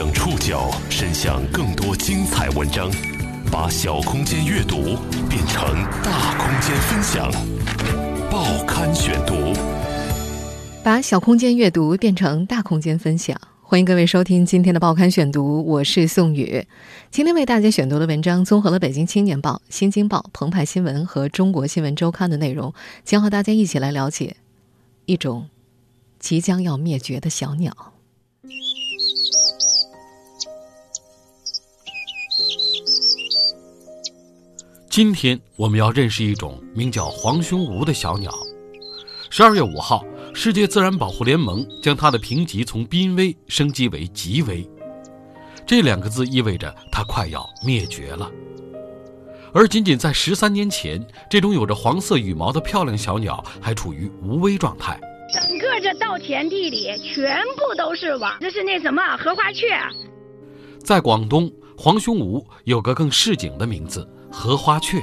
将触角伸向更多精彩文章，把小空间阅读变成大空间分享。报刊选读，把小空间阅读变成大空间分享。欢迎各位收听今天的报刊选读，我是宋宇。今天为大家选读的文章综合了《北京青年报》《新京报》《澎湃新闻》和《中国新闻周刊》的内容，将和大家一起来了解一种即将要灭绝的小鸟。今天我们要认识一种名叫黄胸鹕的小鸟。十二月五号，世界自然保护联盟将它的评级从濒危升级为极危，这两个字意味着它快要灭绝了。而仅仅在十三年前，这种有着黄色羽毛的漂亮小鸟还处于无危状态。整个这稻田地里全部都是网，这是那什么荷花雀。在广东，黄胸鹕有个更市井的名字。荷花雀，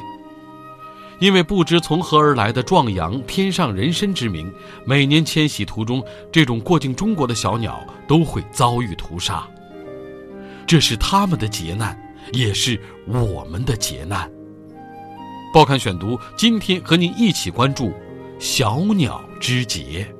因为不知从何而来的壮阳天上人参之名，每年迁徙途中，这种过境中国的小鸟都会遭遇屠杀。这是他们的劫难，也是我们的劫难。报刊选读，今天和您一起关注小鸟之劫。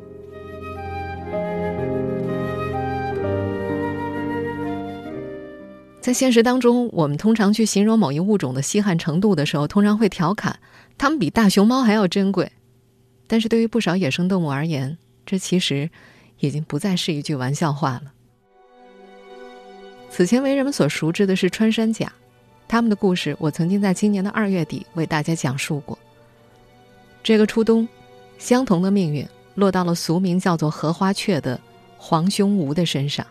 在现实当中，我们通常去形容某一物种的稀罕程度的时候，通常会调侃它们比大熊猫还要珍贵。但是对于不少野生动物而言，这其实已经不再是一句玩笑话了。此前为人们所熟知的是穿山甲，他们的故事我曾经在今年的二月底为大家讲述过。这个初冬，相同的命运落到了俗名叫做荷花雀的黄胸鹕的身上。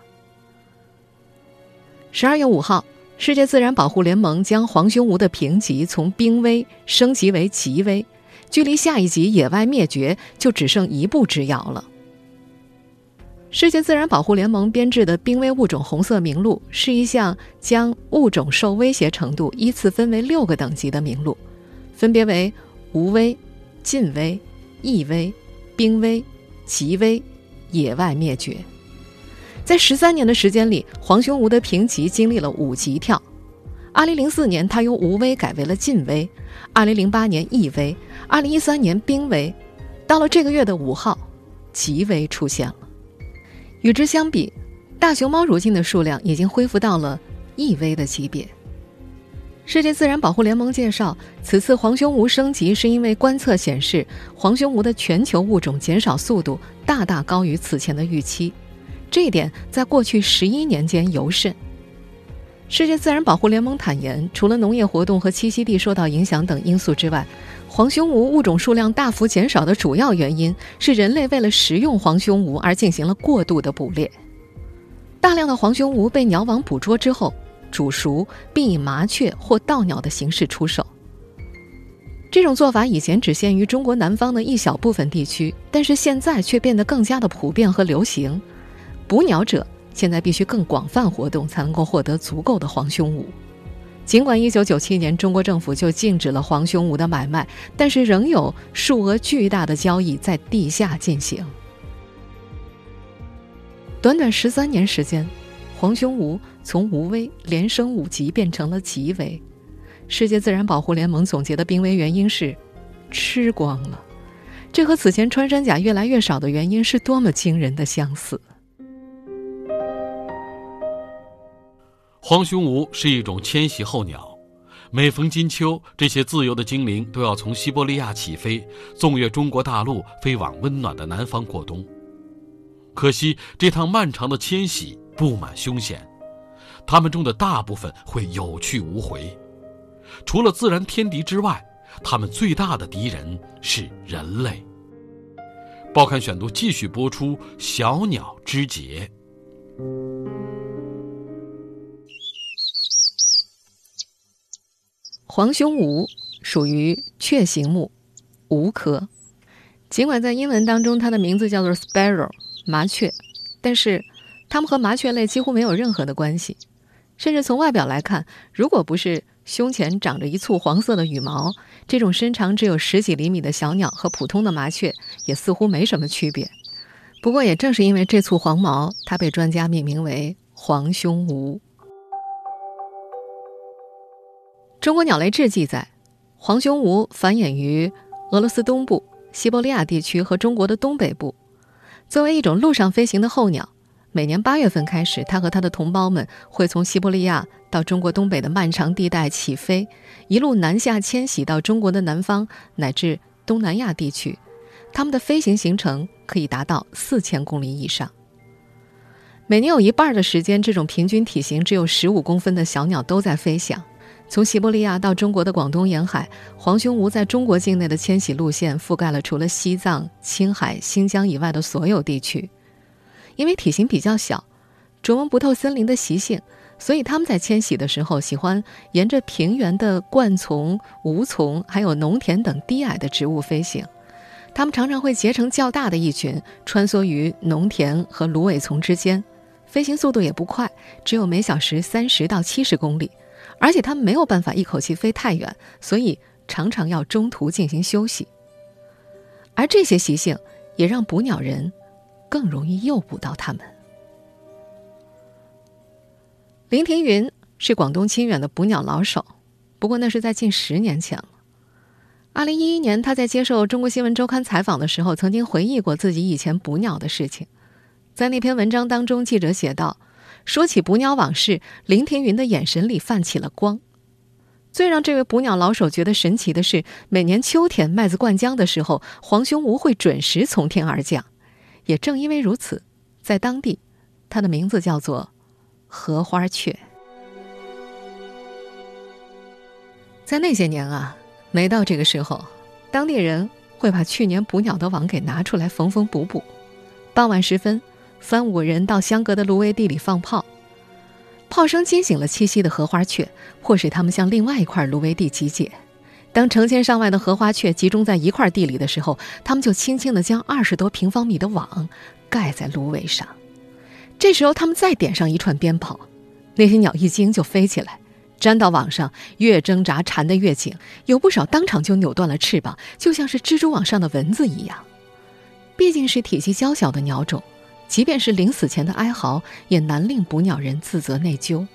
十二月五号，世界自然保护联盟将黄胸鹕的评级从濒危升级为极危，距离下一级野外灭绝就只剩一步之遥了。世界自然保护联盟编制的濒危物种红色名录是一项将物种受威胁程度依次分为六个等级的名录，分别为无危、近危、易危、濒危、极危、野外灭绝。在十三年的时间里，黄胸鹕的评级经历了五级跳。二零零四年，它由无危改为了近危；二零零八年易危；二零一三年濒危；到了这个月的五号，极危出现了。与之相比，大熊猫如今的数量已经恢复到了易危的级别。世界自然保护联盟介绍，此次黄胸鹕升级是因为观测显示，黄胸鹕的全球物种减少速度大大高于此前的预期。这一点在过去十一年间尤甚。世界自然保护联盟坦言，除了农业活动和栖息地受到影响等因素之外，黄胸鹕物种数量大幅减少的主要原因是人类为了食用黄胸鹕而进行了过度的捕猎。大量的黄胸鹕被鸟网捕捉之后煮熟，并以麻雀或盗鸟的形式出售。这种做法以前只限于中国南方的一小部分地区，但是现在却变得更加的普遍和流行。捕鸟者现在必须更广泛活动，才能够获得足够的黄胸鹕。尽管1997年中国政府就禁止了黄胸鹕的买卖，但是仍有数额巨大的交易在地下进行。短短十三年时间，黄胸鹕从无危连升五级变成了极危。世界自然保护联盟总结的濒危原因是吃光了，这和此前穿山甲越来越少的原因是多么惊人的相似。黄胸鹕是一种迁徙候鸟，每逢金秋，这些自由的精灵都要从西伯利亚起飞，纵越中国大陆，飞往温暖的南方过冬。可惜，这趟漫长的迁徙布满凶险，它们中的大部分会有去无回。除了自然天敌之外，它们最大的敌人是人类。报刊选读继续播出：小鸟之劫。黄胸鹕属于雀形目鹕科，尽管在英文当中它的名字叫做 sparrow 麻雀，但是它们和麻雀类几乎没有任何的关系。甚至从外表来看，如果不是胸前长着一簇黄色的羽毛，这种身长只有十几厘米的小鸟和普通的麻雀也似乎没什么区别。不过，也正是因为这簇黄毛，它被专家命名为“黄胸鹧。中国鸟类志记载，黄胸鹧繁衍于俄罗斯东部、西伯利亚地区和中国的东北部。作为一种陆上飞行的候鸟，每年八月份开始，它和它的同胞们会从西伯利亚到中国东北的漫长地带起飞，一路南下迁徙到中国的南方乃至东南亚地区。它们的飞行行程可以达到四千公里以上。每年有一半的时间，这种平均体型只有十五公分的小鸟都在飞翔。从西伯利亚到中国的广东沿海，黄胸鹧在中国境内的迁徙路线覆盖了除了西藏、青海、新疆以外的所有地区。因为体型比较小，琢磨不透森林的习性，所以它们在迁徙的时候喜欢沿着平原的灌丛、梧丛，还有农田等低矮的植物飞行。它们常常会结成较大的一群，穿梭于农田和芦苇丛之间，飞行速度也不快，只有每小时三十到七十公里。而且它们没有办法一口气飞太远，所以常常要中途进行休息。而这些习性也让捕鸟人更容易诱捕到它们。林庭云是广东清远的捕鸟老手，不过那是在近十年前了。二零一一年，他在接受《中国新闻周刊》采访的时候，曾经回忆过自己以前捕鸟的事情。在那篇文章当中，记者写道。说起捕鸟往事，林庭云的眼神里泛起了光。最让这位捕鸟老手觉得神奇的是，每年秋天麦子灌浆的时候，黄胸鹧会准时从天而降。也正因为如此，在当地，它的名字叫做荷花雀。在那些年啊，每到这个时候，当地人会把去年捕鸟的网给拿出来缝缝补补。傍晚时分。三五人到相隔的芦苇地里放炮，炮声惊醒了栖息的荷花雀，迫使它们向另外一块芦苇地集结。当成千上万的荷花雀集中在一块地里的时候，它们就轻轻地将二十多平方米的网盖在芦苇上。这时候，他们再点上一串鞭炮，那些鸟一惊就飞起来，粘到网上，越挣扎缠得越紧，有不少当场就扭断了翅膀，就像是蜘蛛网上的蚊子一样。毕竟是体积较小的鸟种。即便是临死前的哀嚎，也难令捕鸟人自责内疚。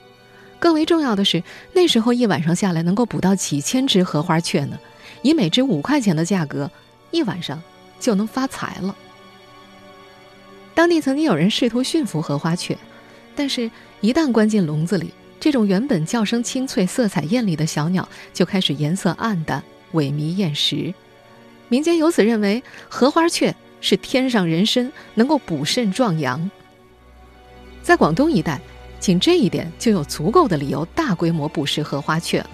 更为重要的是，那时候一晚上下来能够捕到几千只荷花雀呢，以每只五块钱的价格，一晚上就能发财了。当地曾经有人试图驯服荷花雀，但是，一旦关进笼子里，这种原本叫声清脆、色彩艳丽的小鸟就开始颜色暗淡、萎靡厌食。民间由此认为，荷花雀。是天上人参，能够补肾壮阳。在广东一带，仅这一点就有足够的理由大规模捕食荷花雀了。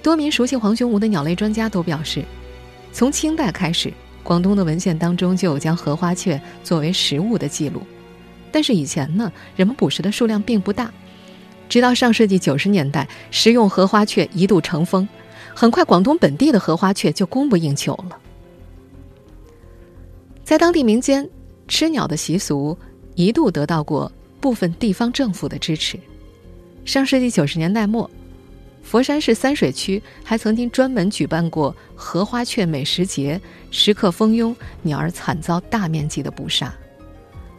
多名熟悉黄胸鹧的鸟类专家都表示，从清代开始，广东的文献当中就有将荷花雀作为食物的记录。但是以前呢，人们捕食的数量并不大。直到上世纪九十年代，食用荷花雀一度成风，很快广东本地的荷花雀就供不应求了。在当地民间，吃鸟的习俗一度得到过部分地方政府的支持。上世纪九十年代末，佛山市三水区还曾经专门举办过荷花雀美食节，食客蜂拥，鸟儿惨遭大面积的捕杀。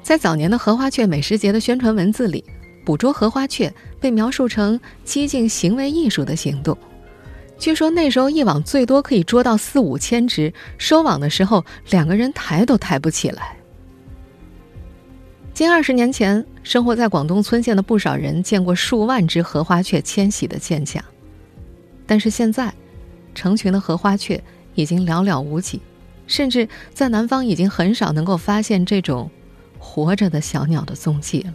在早年的荷花雀美食节的宣传文字里，捕捉荷花雀被描述成激进行为艺术的行动。据说那时候一网最多可以捉到四五千只，收网的时候两个人抬都抬不起来。近二十年前，生活在广东村县的不少人见过数万只荷花雀迁徙的现象，但是现在，成群的荷花雀已经寥寥无几，甚至在南方已经很少能够发现这种活着的小鸟的踪迹了。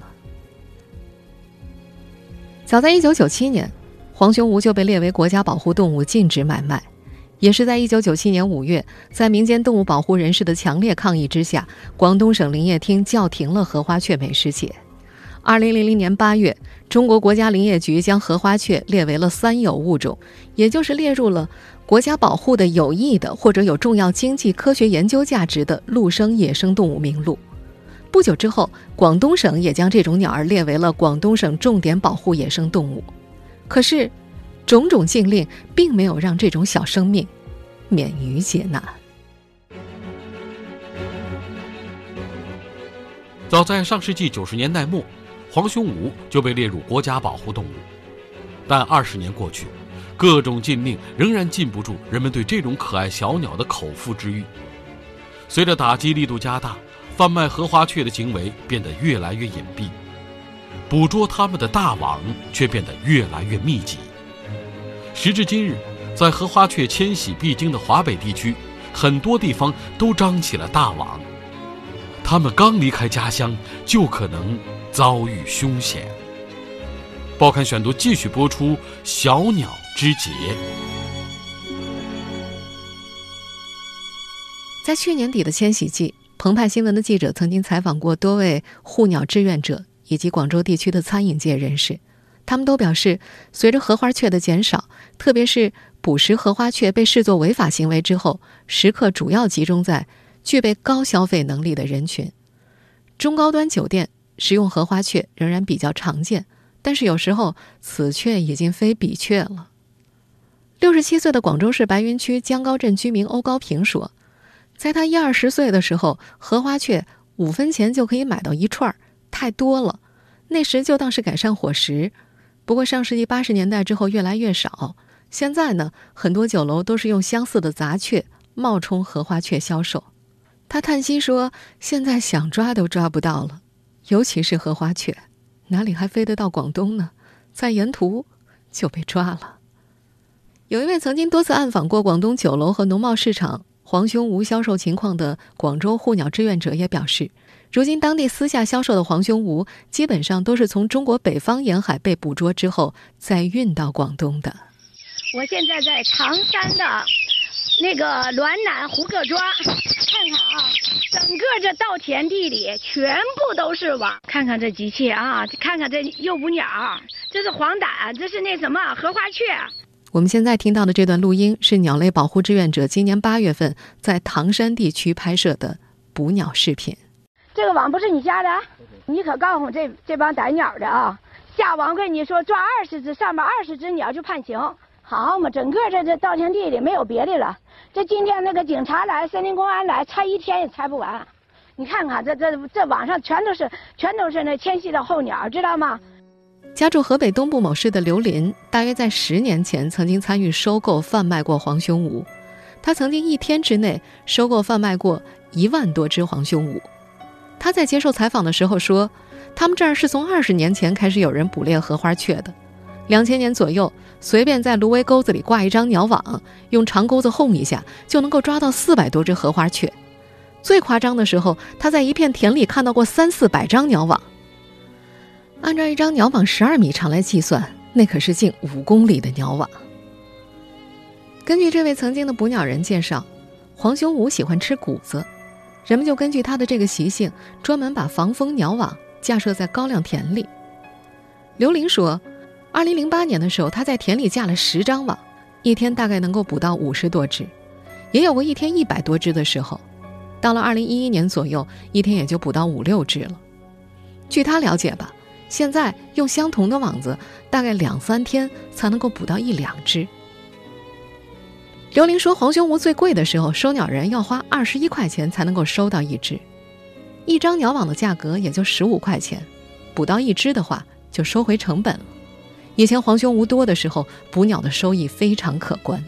早在一九九七年。黄胸鹧就被列为国家保护动物，禁止买卖。也是在一九九七年五月，在民间动物保护人士的强烈抗议之下，广东省林业厅叫停了荷花雀美食节。二零零零年八月，中国国家林业局将荷花雀列为了三有物种，也就是列入了国家保护的有益的或者有重要经济科学研究价值的陆生野生动物名录。不久之后，广东省也将这种鸟儿列为了广东省重点保护野生动物。可是，种种禁令并没有让这种小生命免于劫难。早在上世纪九十年代末，黄胸鹜就被列入国家保护动物。但二十年过去，各种禁令仍然禁不住人们对这种可爱小鸟的口腹之欲。随着打击力度加大，贩卖荷花雀的行为变得越来越隐蔽，捕捉它们的大网却变得越来越密集。时至今日，在荷花雀迁徙必经的华北地区，很多地方都张起了大网。它们刚离开家乡，就可能遭遇凶险。报刊选读继续播出《小鸟之劫》。在去年底的迁徙季，澎湃新闻的记者曾经采访过多位护鸟志愿者以及广州地区的餐饮界人士，他们都表示，随着荷花雀的减少，特别是捕食荷花雀被视作违法行为之后，食客主要集中在具备高消费能力的人群，中高端酒店食用荷花雀仍然比较常见。但是有时候，此雀已经非彼雀了。六十七岁的广州市白云区江高镇居民欧高平说，在他一二十岁的时候，荷花雀五分钱就可以买到一串儿，太多了，那时就当是改善伙食。不过上世纪八十年代之后越来越少，现在呢，很多酒楼都是用相似的杂雀冒充荷花雀销售。他叹息说，现在想抓都抓不到了，尤其是荷花雀。哪里还飞得到广东呢？在沿途就被抓了。有一位曾经多次暗访过广东酒楼和农贸市场黄胸无销售情况的广州护鸟志愿者也表示，如今当地私下销售的黄胸鹀基本上都是从中国北方沿海被捕捉之后再运到广东的。我现在在唐山的。那个滦南胡各庄，看看啊，整个这稻田地里全部都是网。看看这机器啊，看看这诱捕鸟，这是黄疸，这是那什么荷花雀。我们现在听到的这段录音是鸟类保护志愿者今年八月份在唐山地区拍摄的捕鸟视频。这个网不是你家的，你可告诉这这帮逮鸟的啊，下网跟你说抓二十只，上面二十只鸟就判刑。好嘛，整个这这稻田地里没有别的了。这今天那个警察来，森林公安来，拆一天也拆不完。你看看，这这这网上全都是全都是那迁徙的候鸟，知道吗？家住河北东部某市的刘林，大约在十年前曾经参与收购、贩卖过黄胸鹜。他曾经一天之内收购、贩卖过一万多只黄胸鹜。他在接受采访的时候说：“他们这儿是从二十年前开始有人捕猎荷花雀的。”两千年左右，随便在芦苇沟子里挂一张鸟网，用长钩子轰一下，就能够抓到四百多只荷花雀。最夸张的时候，他在一片田里看到过三四百张鸟网。按照一张鸟网十二米长来计算，那可是近五公里的鸟网。根据这位曾经的捕鸟人介绍，黄雄武喜欢吃谷子，人们就根据它的这个习性，专门把防风鸟网架设在高粱田里。刘玲说。二零零八年的时候，他在田里架了十张网，一天大概能够捕到五十多只，也有过一天一百多只的时候。到了二零一一年左右，一天也就捕到五六只了。据他了解吧，现在用相同的网子，大概两三天才能够捕到一两只。刘玲说，黄胸鹜最贵的时候，收鸟人要花二十一块钱才能够收到一只，一张鸟网的价格也就十五块钱，捕到一只的话就收回成本了。以前黄胸鹜多的时候，捕鸟的收益非常可观。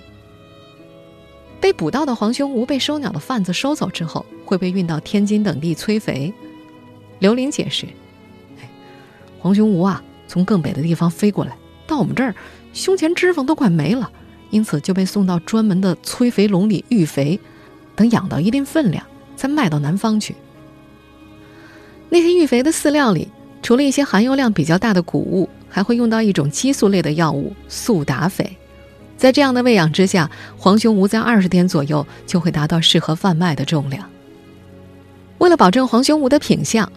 被捕到的黄胸鹜被收鸟的贩子收走之后，会被运到天津等地催肥。刘玲解释：“黄胸鹜啊，从更北的地方飞过来，到我们这儿，胸前脂肪都快没了，因此就被送到专门的催肥笼里育肥，等养到一定分量，再卖到南方去。那些育肥的饲料里，除了一些含油量比较大的谷物。”还会用到一种激素类的药物速达肥，在这样的喂养之下，黄胸鹜在二十天左右就会达到适合贩卖的重量。为了保证黄胸鹜的品相，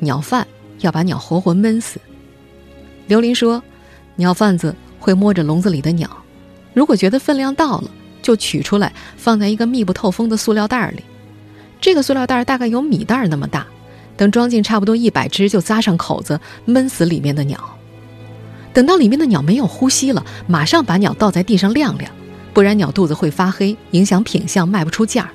鸟贩要把鸟活活闷死。刘林说，鸟贩子会摸着笼子里的鸟，如果觉得分量到了，就取出来放在一个密不透风的塑料袋里，这个塑料袋大概有米袋那么大，等装进差不多一百只，就扎上口子，闷死里面的鸟。等到里面的鸟没有呼吸了，马上把鸟倒在地上晾晾，不然鸟肚子会发黑，影响品相，卖不出价儿。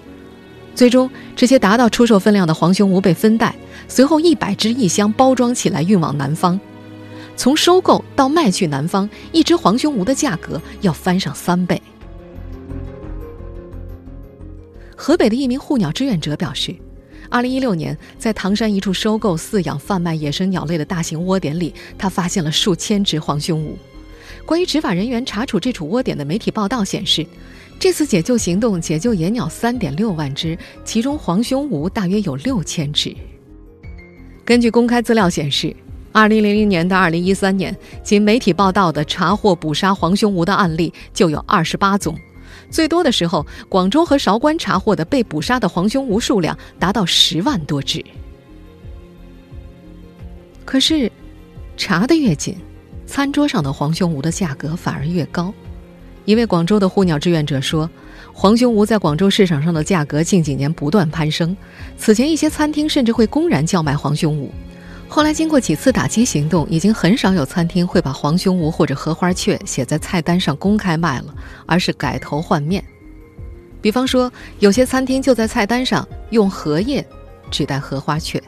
最终，这些达到出售分量的黄胸鹧被分袋，随后一百只一箱包装起来运往南方。从收购到卖去南方，一只黄胸鹧的价格要翻上三倍。河北的一名护鸟志愿者表示，二零一六年在唐山一处收购、饲养、贩卖野生鸟类的大型窝点里，他发现了数千只黄胸鹧。关于执法人员查处这处窝点的媒体报道显示，这次解救行动解救野鸟三点六万只，其中黄胸鹧大约有六千只。根据公开资料显示。二零零零年到二零一三年，仅媒体报道的查获捕杀黄胸鹧的案例就有二十八宗，最多的时候，广州和韶关查获的被捕杀的黄胸鹧数量达到十万多只。可是，查的越紧，餐桌上的黄胸鹧的价格反而越高。一位广州的护鸟志愿者说：“黄胸鹧在广州市场上的价格近几年不断攀升，此前一些餐厅甚至会公然叫卖黄胸鹧。”后来经过几次打击行动，已经很少有餐厅会把黄胸鹧或者荷花雀写在菜单上公开卖了，而是改头换面。比方说，有些餐厅就在菜单上用荷叶指代荷花雀。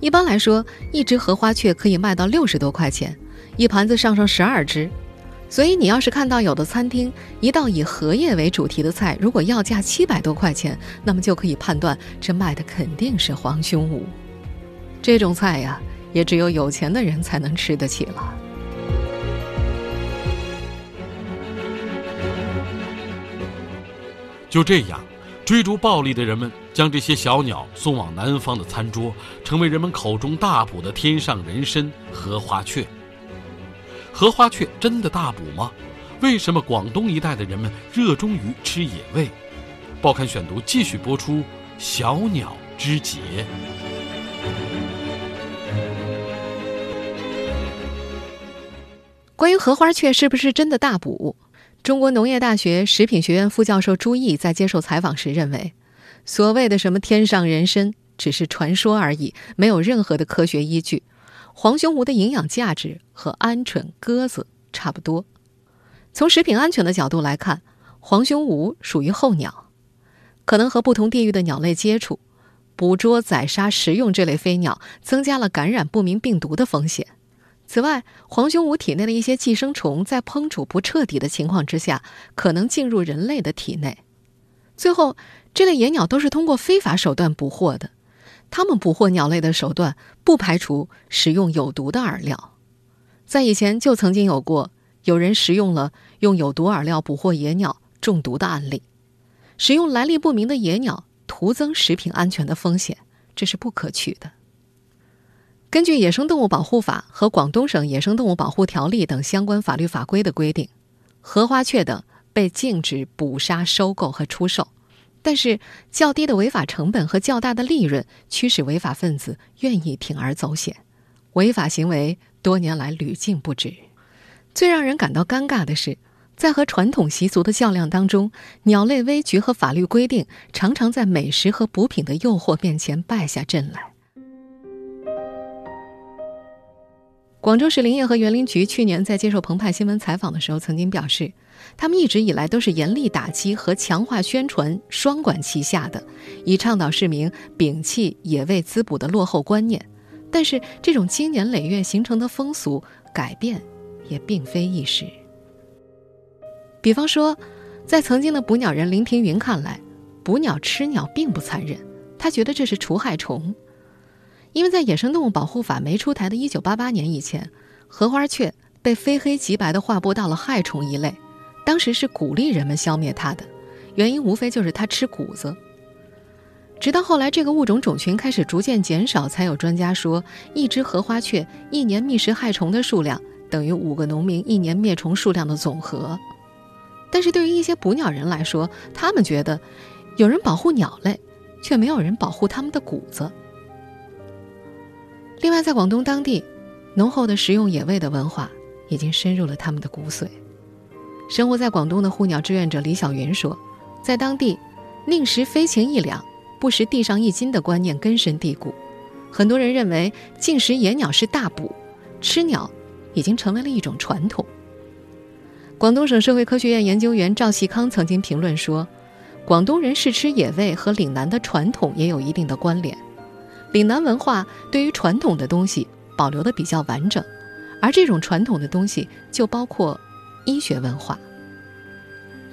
一般来说，一只荷花雀可以卖到六十多块钱，一盘子上上十二只。所以你要是看到有的餐厅一道以荷叶为主题的菜，如果要价七百多块钱，那么就可以判断这卖的肯定是黄胸鹧。这种菜呀，也只有有钱的人才能吃得起了。就这样，追逐暴利的人们将这些小鸟送往南方的餐桌，成为人们口中大补的天上人参——荷花雀。荷花雀真的大补吗？为什么广东一带的人们热衷于吃野味？报刊选读继续播出：小鸟之劫。关于荷花雀是不是真的大补？中国农业大学食品学院副教授朱毅在接受采访时认为，所谓的什么天上人参只是传说而已，没有任何的科学依据。黄胸鹧的营养价值和鹌鹑、鸽子差不多。从食品安全的角度来看，黄胸鹧属于候鸟，可能和不同地域的鸟类接触、捕捉、宰杀、食用这类飞鸟，增加了感染不明病毒的风险。此外，黄胸鹧体内的一些寄生虫在烹煮不彻底的情况之下，可能进入人类的体内。最后，这类野鸟都是通过非法手段捕获的，它们捕获鸟类的手段不排除使用有毒的饵料。在以前就曾经有过有人食用了用有毒饵料捕获野鸟中毒的案例。使用来历不明的野鸟，徒增食品安全的风险，这是不可取的。根据《野生动物保护法》和广东省野生动物保护条例等相关法律法规的规定，荷花雀等被禁止捕杀、收购和出售。但是，较低的违法成本和较大的利润驱使违法分子愿意铤而走险，违法行为多年来屡禁不止。最让人感到尴尬的是，在和传统习俗的较量当中，鸟类危局和法律规定常常在美食和补品的诱惑面前败下阵来。广州市林业和园林局去年在接受澎湃新闻采访的时候，曾经表示，他们一直以来都是严厉打击和强化宣传双管齐下的，以倡导市民摒弃野味滋补的落后观念。但是，这种经年累月形成的风俗改变也并非易事。比方说，在曾经的捕鸟人林平云看来，捕鸟吃鸟并不残忍，他觉得这是除害虫。因为在野生动物保护法没出台的1988年以前，荷花雀被非黑即白地划拨到了害虫一类，当时是鼓励人们消灭它的，原因无非就是它吃谷子。直到后来这个物种种群开始逐渐减少，才有专家说，一只荷花雀一年觅食害虫的数量等于五个农民一年灭虫数量的总和。但是对于一些捕鸟人来说，他们觉得有人保护鸟类，却没有人保护他们的谷子。另外，在广东当地，浓厚的食用野味的文化已经深入了他们的骨髓。生活在广东的护鸟志愿者李小云说，在当地，宁食飞禽一两，不食地上一斤的观念根深蒂固。很多人认为进食野鸟是大补，吃鸟已经成为了一种传统。广东省社会科学院研究员赵锡康曾经评论说：“广东人试吃野味和岭南的传统也有一定的关联。岭南文化对于传统的东西保留的比较完整，而这种传统的东西就包括医学文化。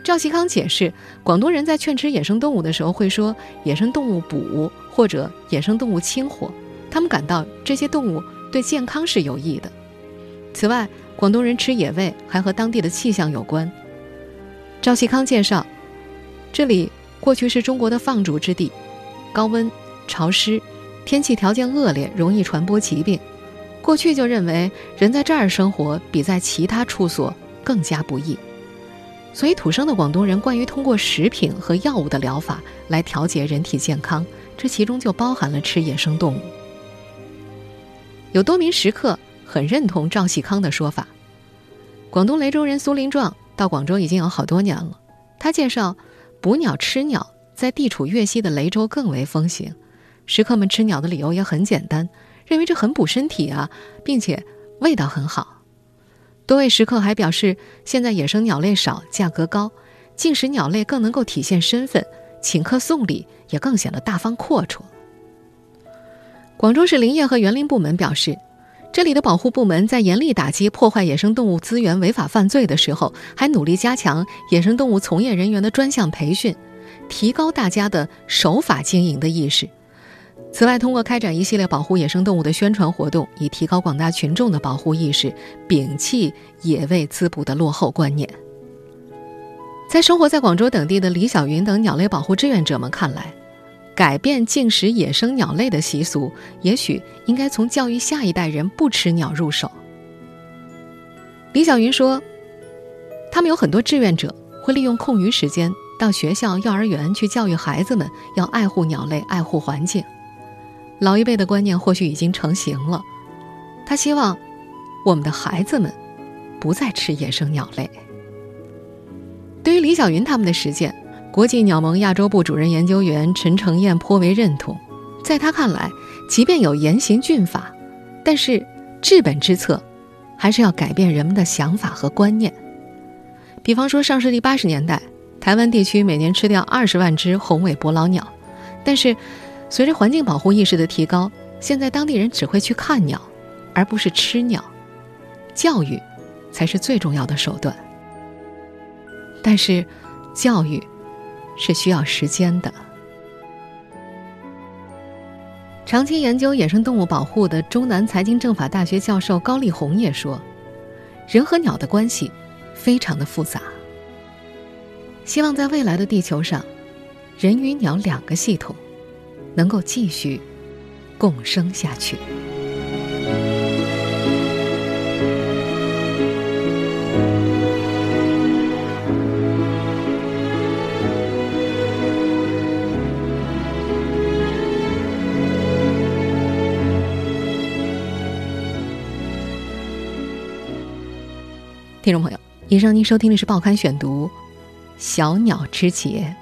赵锡康解释，广东人在劝吃野生动物的时候会说“野生动物补”或者“野生动物清火”，他们感到这些动物对健康是有益的。此外，广东人吃野味还和当地的气象有关。赵锡康介绍，这里过去是中国的放逐之地，高温、潮湿，天气条件恶劣，容易传播疾病。过去就认为人在这儿生活比在其他处所更加不易。所以，土生的广东人惯于通过食品和药物的疗法来调节人体健康，这其中就包含了吃野生动物。有多名食客很认同赵锡康的说法。广东雷州人苏林壮到广州已经有好多年了，他介绍，捕鸟吃鸟在地处粤西的雷州更为风行。食客们吃鸟的理由也很简单，认为这很补身体啊，并且味道很好。多位食客还表示，现在野生鸟类少，价格高，进食鸟类更能够体现身份，请客送礼也更显得大方阔绰。广州市林业和园林部门表示，这里的保护部门在严厉打击破坏野生动物资源违法犯罪的时候，还努力加强野生动物从业人员的专项培训，提高大家的守法经营的意识。此外，通过开展一系列保护野生动物的宣传活动，以提高广大群众的保护意识，摒弃野味滋补的落后观念。在生活在广州等地的李小云等鸟类保护志愿者们看来，改变进食野生鸟类的习俗，也许应该从教育下一代人不吃鸟入手。李小云说：“他们有很多志愿者会利用空余时间到学校、幼儿园去教育孩子们要爱护鸟类、爱护环境。”老一辈的观念或许已经成型了，他希望我们的孩子们不再吃野生鸟类。对于李小云他们的实践，国际鸟盟亚洲部主任研究员陈成燕颇为认同。在他看来，即便有严刑峻法，但是治本之策还是要改变人们的想法和观念。比方说，上世纪八十年代，台湾地区每年吃掉二十万只红尾伯劳鸟，但是。随着环境保护意识的提高，现在当地人只会去看鸟，而不是吃鸟。教育才是最重要的手段。但是，教育是需要时间的。长期研究野生动物保护的中南财经政法大学教授高丽红也说：“人和鸟的关系非常的复杂。希望在未来的地球上，人与鸟两个系统。”能够继续共生下去。听众朋友，以上您收听的是《报刊选读》，《小鸟之节》。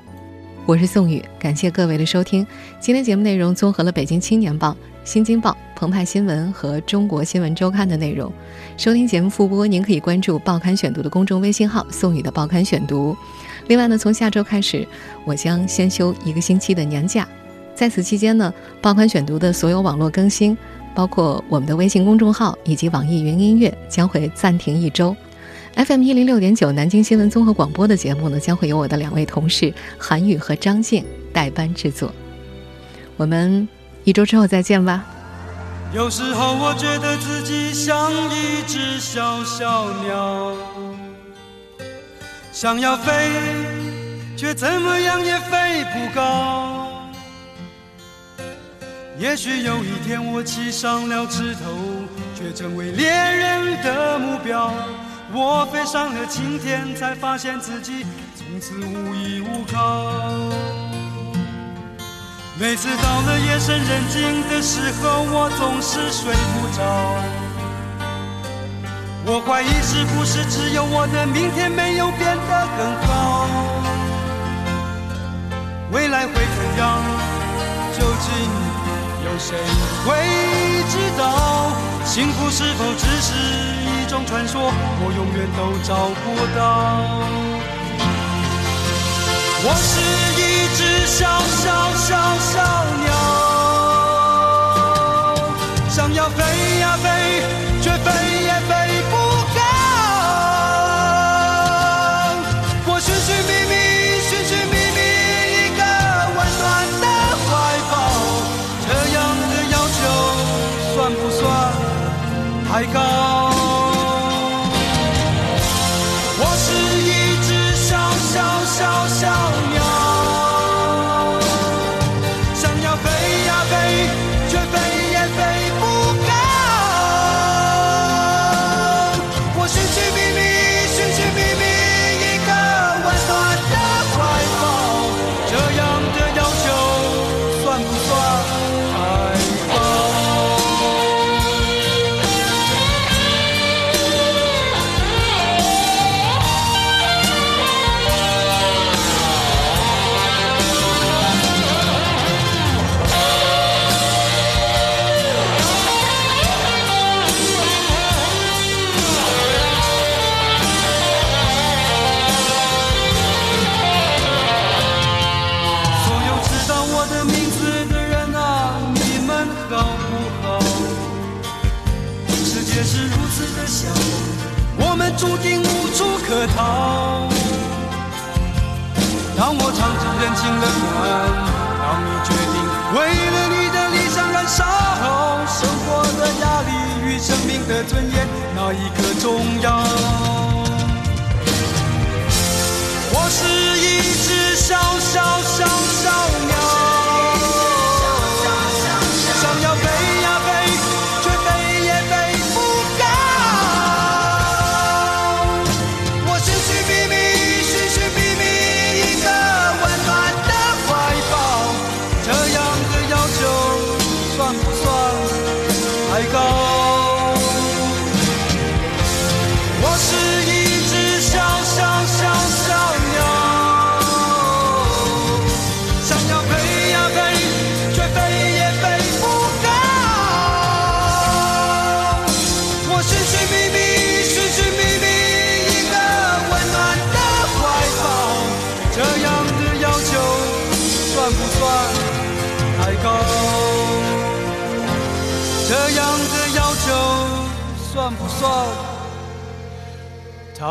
我是宋宇，感谢各位的收听。今天节目内容综合了《北京青年报》《新京报》《澎湃新闻》和《中国新闻周刊》的内容。收听节目复播，您可以关注《报刊选读》的公众微信号“宋宇的报刊选读”。另外呢，从下周开始，我将先休一个星期的年假，在此期间呢，《报刊选读》的所有网络更新，包括我们的微信公众号以及网易云音乐，将会暂停一周。FM 一零六点九南京新闻综合广播的节目呢，将会由我的两位同事韩宇和张静代班制作。我们一周之后再见吧。有时候我觉得自己像一只小小鸟，想要飞，却怎么样也飞不高。也许有一天我栖上了枝头，却成为猎人的目标。我飞上了青天，才发现自己从此无依无靠。每次到了夜深人静的时候，我总是睡不着。我怀疑是不是只有我的明天没有变得更好？未来会怎样？究竟有谁会知道？幸福是否只是一种传说我永远都找不到。我是一只小小小小鸟。一个重要。我是一只小小小。太高这样的要求算不算太